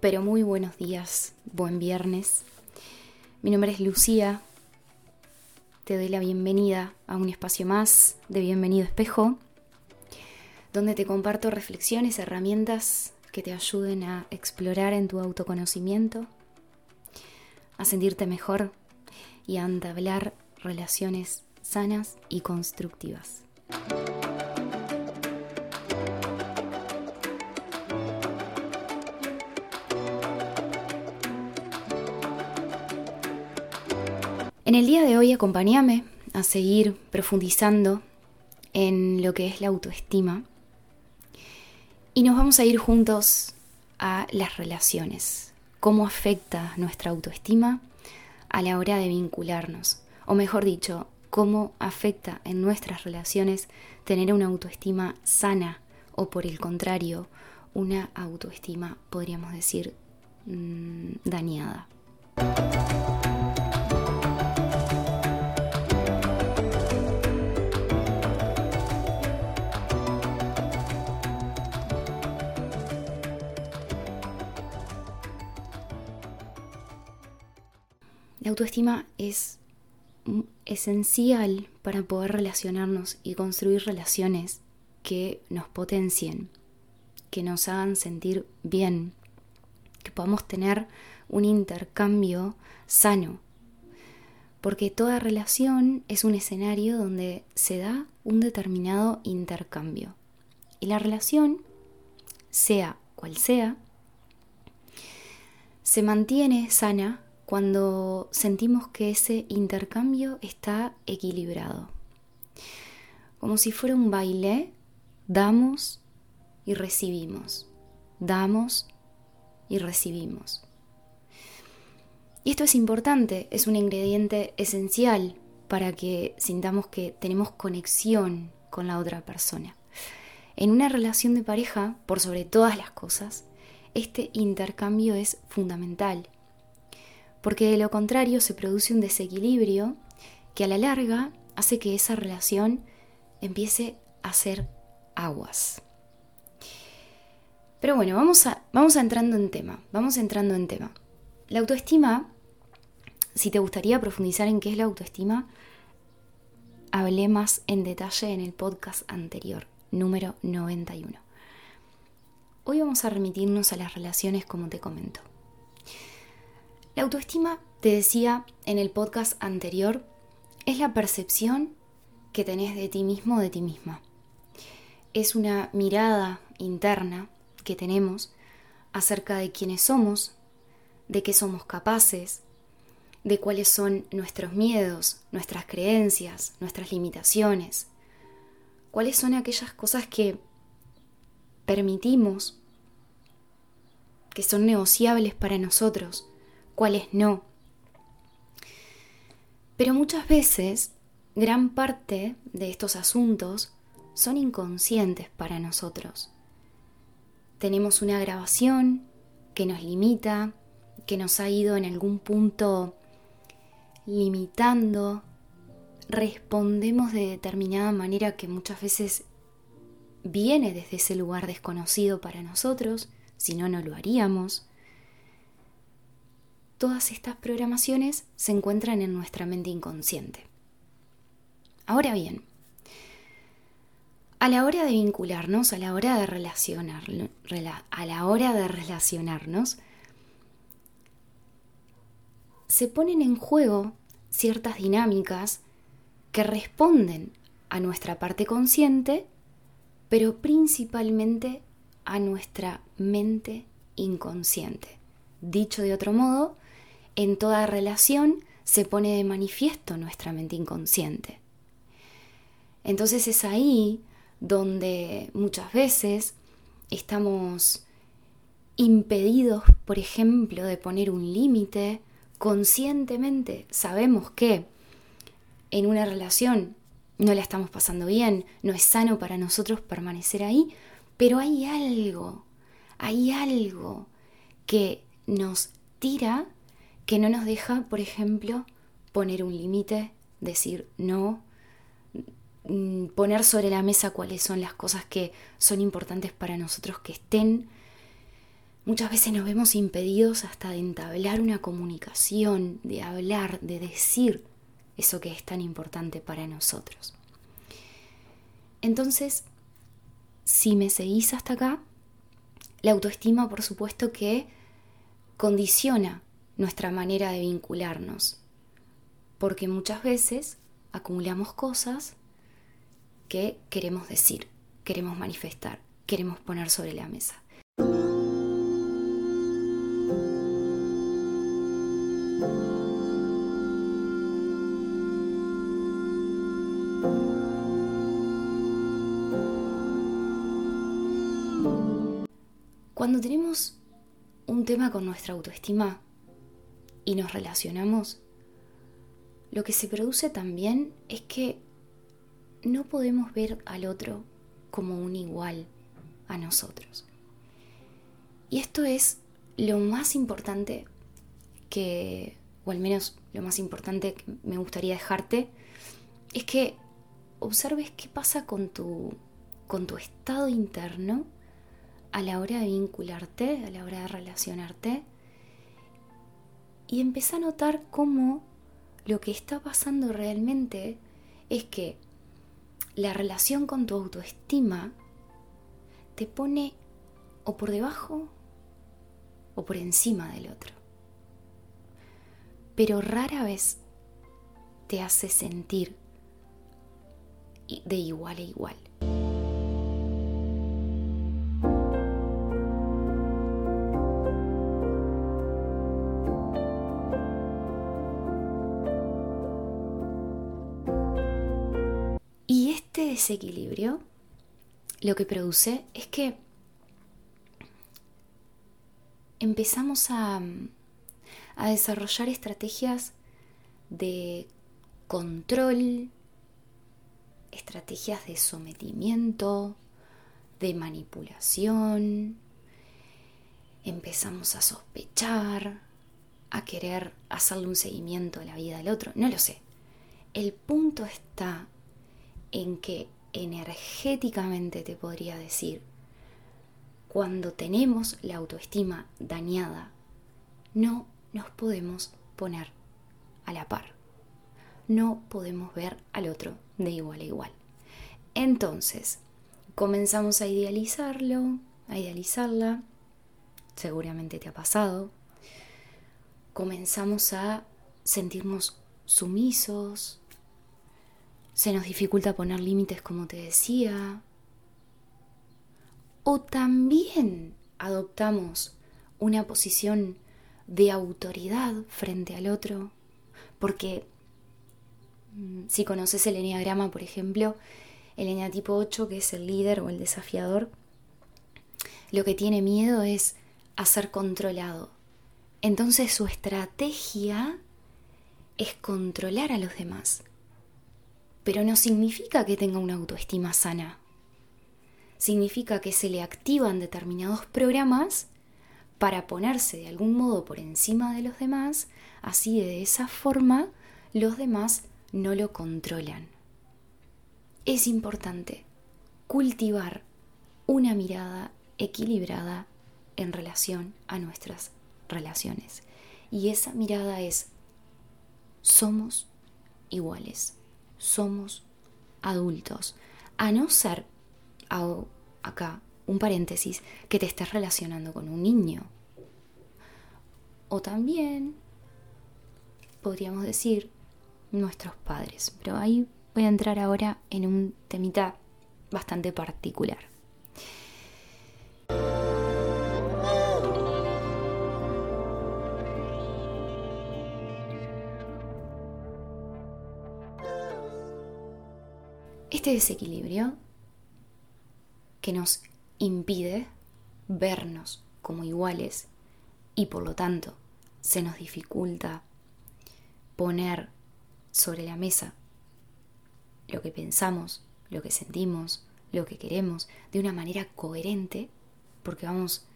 Pero muy buenos días, buen viernes. Mi nombre es Lucía. Te doy la bienvenida a un espacio más de Bienvenido Espejo, donde te comparto reflexiones, herramientas que te ayuden a explorar en tu autoconocimiento, a sentirte mejor y a entablar relaciones sanas y constructivas. En el día de hoy acompáñame a seguir profundizando en lo que es la autoestima y nos vamos a ir juntos a las relaciones, cómo afecta nuestra autoestima a la hora de vincularnos, o mejor dicho, cómo afecta en nuestras relaciones tener una autoestima sana o por el contrario, una autoestima, podríamos decir, mm, dañada. Autoestima es esencial para poder relacionarnos y construir relaciones que nos potencien, que nos hagan sentir bien, que podamos tener un intercambio sano. Porque toda relación es un escenario donde se da un determinado intercambio. Y la relación, sea cual sea, se mantiene sana cuando sentimos que ese intercambio está equilibrado. Como si fuera un baile, damos y recibimos, damos y recibimos. Y esto es importante, es un ingrediente esencial para que sintamos que tenemos conexión con la otra persona. En una relación de pareja, por sobre todas las cosas, este intercambio es fundamental porque de lo contrario se produce un desequilibrio que a la larga hace que esa relación empiece a ser aguas. Pero bueno, vamos a, vamos a entrando en tema, vamos entrando en tema. La autoestima, si te gustaría profundizar en qué es la autoestima, hablé más en detalle en el podcast anterior, número 91. Hoy vamos a remitirnos a las relaciones como te comento. La autoestima, te decía en el podcast anterior, es la percepción que tenés de ti mismo o de ti misma. Es una mirada interna que tenemos acerca de quiénes somos, de qué somos capaces, de cuáles son nuestros miedos, nuestras creencias, nuestras limitaciones, cuáles son aquellas cosas que permitimos, que son negociables para nosotros, cuáles no. Pero muchas veces gran parte de estos asuntos son inconscientes para nosotros. Tenemos una grabación que nos limita, que nos ha ido en algún punto limitando, respondemos de determinada manera que muchas veces viene desde ese lugar desconocido para nosotros, si no, no lo haríamos todas estas programaciones se encuentran en nuestra mente inconsciente. Ahora bien, a la hora de vincularnos, a la hora de relacionar, a la hora de relacionarnos, se ponen en juego ciertas dinámicas que responden a nuestra parte consciente, pero principalmente a nuestra mente inconsciente. Dicho de otro modo, en toda relación se pone de manifiesto nuestra mente inconsciente. Entonces es ahí donde muchas veces estamos impedidos, por ejemplo, de poner un límite conscientemente. Sabemos que en una relación no la estamos pasando bien, no es sano para nosotros permanecer ahí, pero hay algo, hay algo que nos tira que no nos deja, por ejemplo, poner un límite, decir no, mm, poner sobre la mesa cuáles son las cosas que son importantes para nosotros que estén. Muchas veces nos vemos impedidos hasta de entablar una comunicación, de hablar, de decir eso que es tan importante para nosotros. Entonces, si me seguís hasta acá, la autoestima por supuesto que condiciona nuestra manera de vincularnos, porque muchas veces acumulamos cosas que queremos decir, queremos manifestar, queremos poner sobre la mesa. Cuando tenemos un tema con nuestra autoestima y nos relacionamos, lo que se produce también es que no podemos ver al otro como un igual a nosotros. Y esto es lo más importante que, o al menos lo más importante que me gustaría dejarte, es que observes qué pasa con tu, con tu estado interno a la hora de vincularte, a la hora de relacionarte, y empieza a notar cómo lo que está pasando realmente es que la relación con tu autoestima te pone o por debajo o por encima del otro. Pero rara vez te hace sentir de igual a igual. Desequilibrio lo que produce es que empezamos a, a desarrollar estrategias de control, estrategias de sometimiento, de manipulación, empezamos a sospechar, a querer hacerle un seguimiento a la vida del otro, no lo sé. El punto está en que energéticamente te podría decir, cuando tenemos la autoestima dañada, no nos podemos poner a la par. No podemos ver al otro de igual a igual. Entonces, comenzamos a idealizarlo, a idealizarla, seguramente te ha pasado. Comenzamos a sentirnos sumisos, se nos dificulta poner límites como te decía. O también adoptamos una posición de autoridad frente al otro, porque mm, si conoces el enneagrama, por ejemplo, el eneatipo 8, que es el líder o el desafiador, lo que tiene miedo es a ser controlado. Entonces su estrategia es controlar a los demás pero no significa que tenga una autoestima sana. Significa que se le activan determinados programas para ponerse de algún modo por encima de los demás, así de esa forma los demás no lo controlan. Es importante cultivar una mirada equilibrada en relación a nuestras relaciones. Y esa mirada es, somos iguales somos adultos. A no ser, acá, un paréntesis, que te estés relacionando con un niño. O también, podríamos decir, nuestros padres. Pero ahí voy a entrar ahora en un temita bastante particular. Este desequilibrio que nos impide vernos como iguales y por lo tanto se nos dificulta poner sobre la mesa lo que pensamos, lo que sentimos, lo que queremos de una manera coherente porque vamos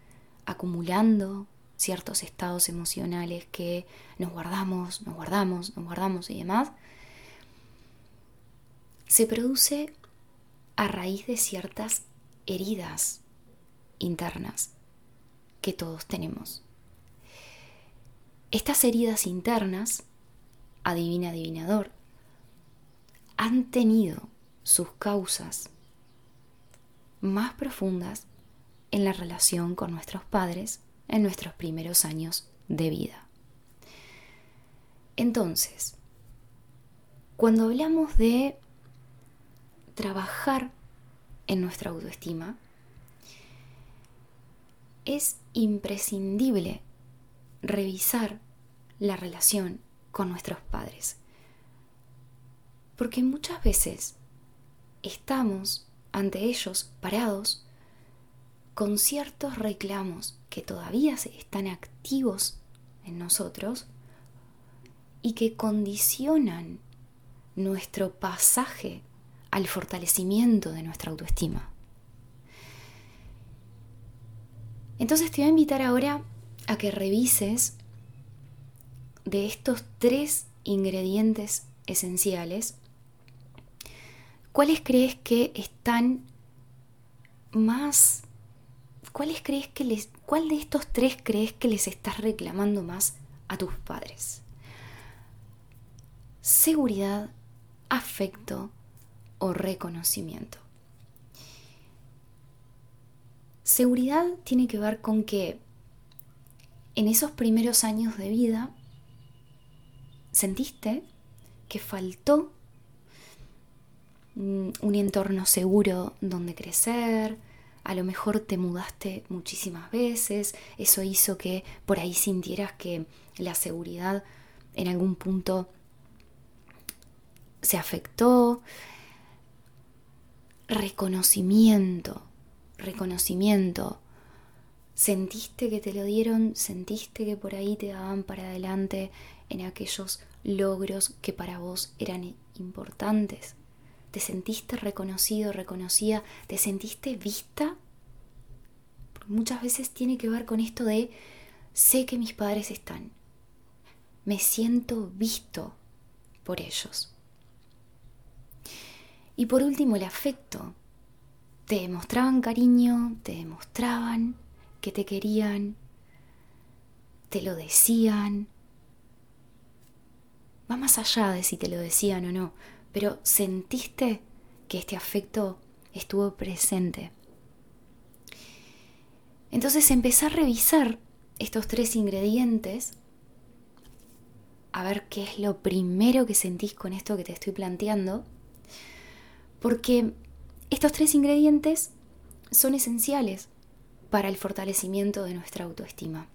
acumulando ciertos estados emocionales que nos guardamos, nos guardamos, nos guardamos y demás se produce a raíz de ciertas heridas internas que todos tenemos. Estas heridas internas, adivina adivinador, han tenido sus causas más profundas en la relación con nuestros padres en nuestros primeros años de vida. Entonces, cuando hablamos de trabajar en nuestra autoestima, es imprescindible revisar la relación con nuestros padres. Porque muchas veces estamos ante ellos parados con ciertos reclamos que todavía están activos en nosotros y que condicionan nuestro pasaje al fortalecimiento de nuestra autoestima. Entonces te voy a invitar ahora a que revises de estos tres ingredientes esenciales, ¿cuáles crees que están más ¿cuáles crees que les cuál de estos tres crees que les estás reclamando más a tus padres? Seguridad, afecto o reconocimiento. Seguridad tiene que ver con que en esos primeros años de vida sentiste que faltó un entorno seguro donde crecer, a lo mejor te mudaste muchísimas veces, eso hizo que por ahí sintieras que la seguridad en algún punto se afectó. Reconocimiento, reconocimiento. Sentiste que te lo dieron, sentiste que por ahí te daban para adelante en aquellos logros que para vos eran importantes. ¿Te sentiste reconocido, reconocida? ¿Te sentiste vista? muchas veces tiene que ver con esto de sé que mis padres están. Me siento visto por ellos. Y por último, el afecto. Te demostraban cariño, te demostraban que te querían, te lo decían. Va más allá de si te lo decían o no, pero sentiste que este afecto estuvo presente. Entonces empecé a revisar estos tres ingredientes, a ver qué es lo primero que sentís con esto que te estoy planteando, porque estos tres ingredientes son esenciales para el fortalecimiento de nuestra autoestima.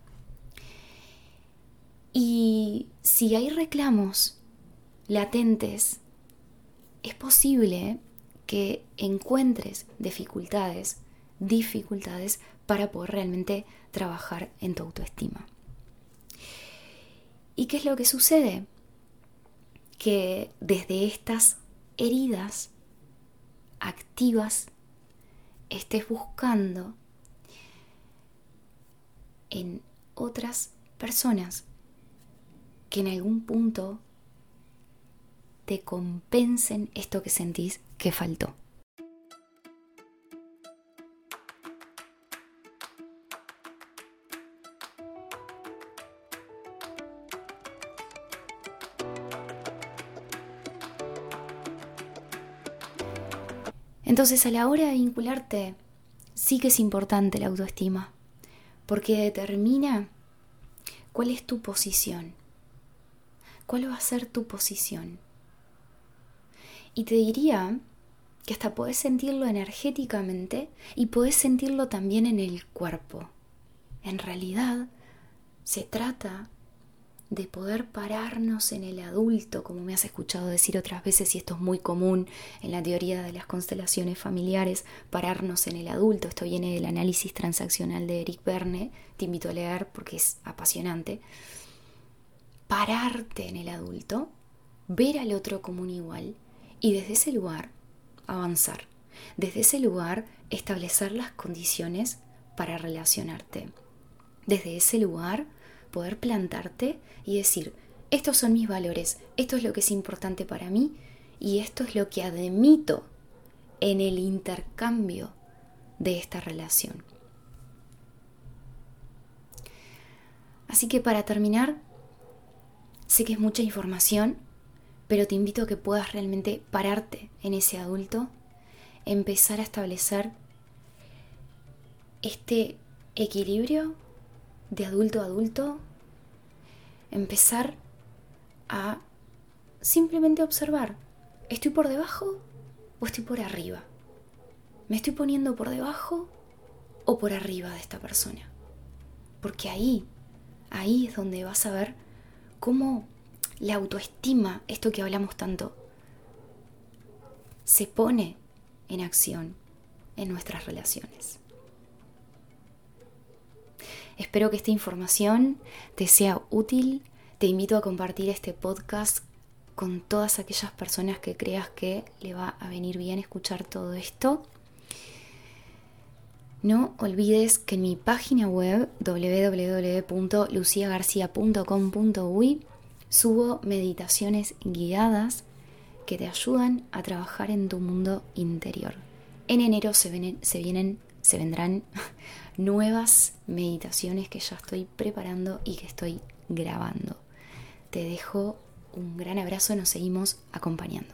Y si hay reclamos latentes es posible que encuentres dificultades, dificultades para poder realmente trabajar en tu autoestima. ¿Y qué es lo que sucede? Que desde estas heridas activas estés buscando en otras personas que en algún punto te compensen esto que sentís que faltó. Entonces a la hora de vincularte, sí que es importante la autoestima, porque determina cuál es tu posición, cuál va a ser tu posición. Y te diría que hasta podés sentirlo energéticamente y podés sentirlo también en el cuerpo. En realidad, se trata de poder pararnos en el adulto, como me has escuchado decir otras veces, y esto es muy común en la teoría de las constelaciones familiares, pararnos en el adulto. Esto viene del análisis transaccional de Eric Berne, te invito a leer porque es apasionante. Pararte en el adulto, ver al otro como un igual y desde ese lugar avanzar. Desde ese lugar establecer las condiciones para relacionarte. Desde ese lugar poder plantarte y decir, estos son mis valores, esto es lo que es importante para mí y esto es lo que admito en el intercambio de esta relación. Así que para terminar, sé que es mucha información, pero te invito a que puedas realmente pararte en ese adulto, empezar a establecer este equilibrio de adulto a adulto, empezar a simplemente observar, ¿estoy por debajo o estoy por arriba? ¿Me estoy poniendo por debajo o por arriba de esta persona? Porque ahí, ahí es donde vas a ver cómo la autoestima, esto que hablamos tanto, se pone en acción en nuestras relaciones. Espero que esta información te sea útil. Te invito a compartir este podcast con todas aquellas personas que creas que le va a venir bien escuchar todo esto. No olvides que en mi página web www.luciagarcia.com.uy subo meditaciones guiadas que te ayudan a trabajar en tu mundo interior. En enero se, vienen, se, vienen, se vendrán nuevas meditaciones que ya estoy preparando y que estoy grabando. Te dejo un gran abrazo, nos seguimos acompañando.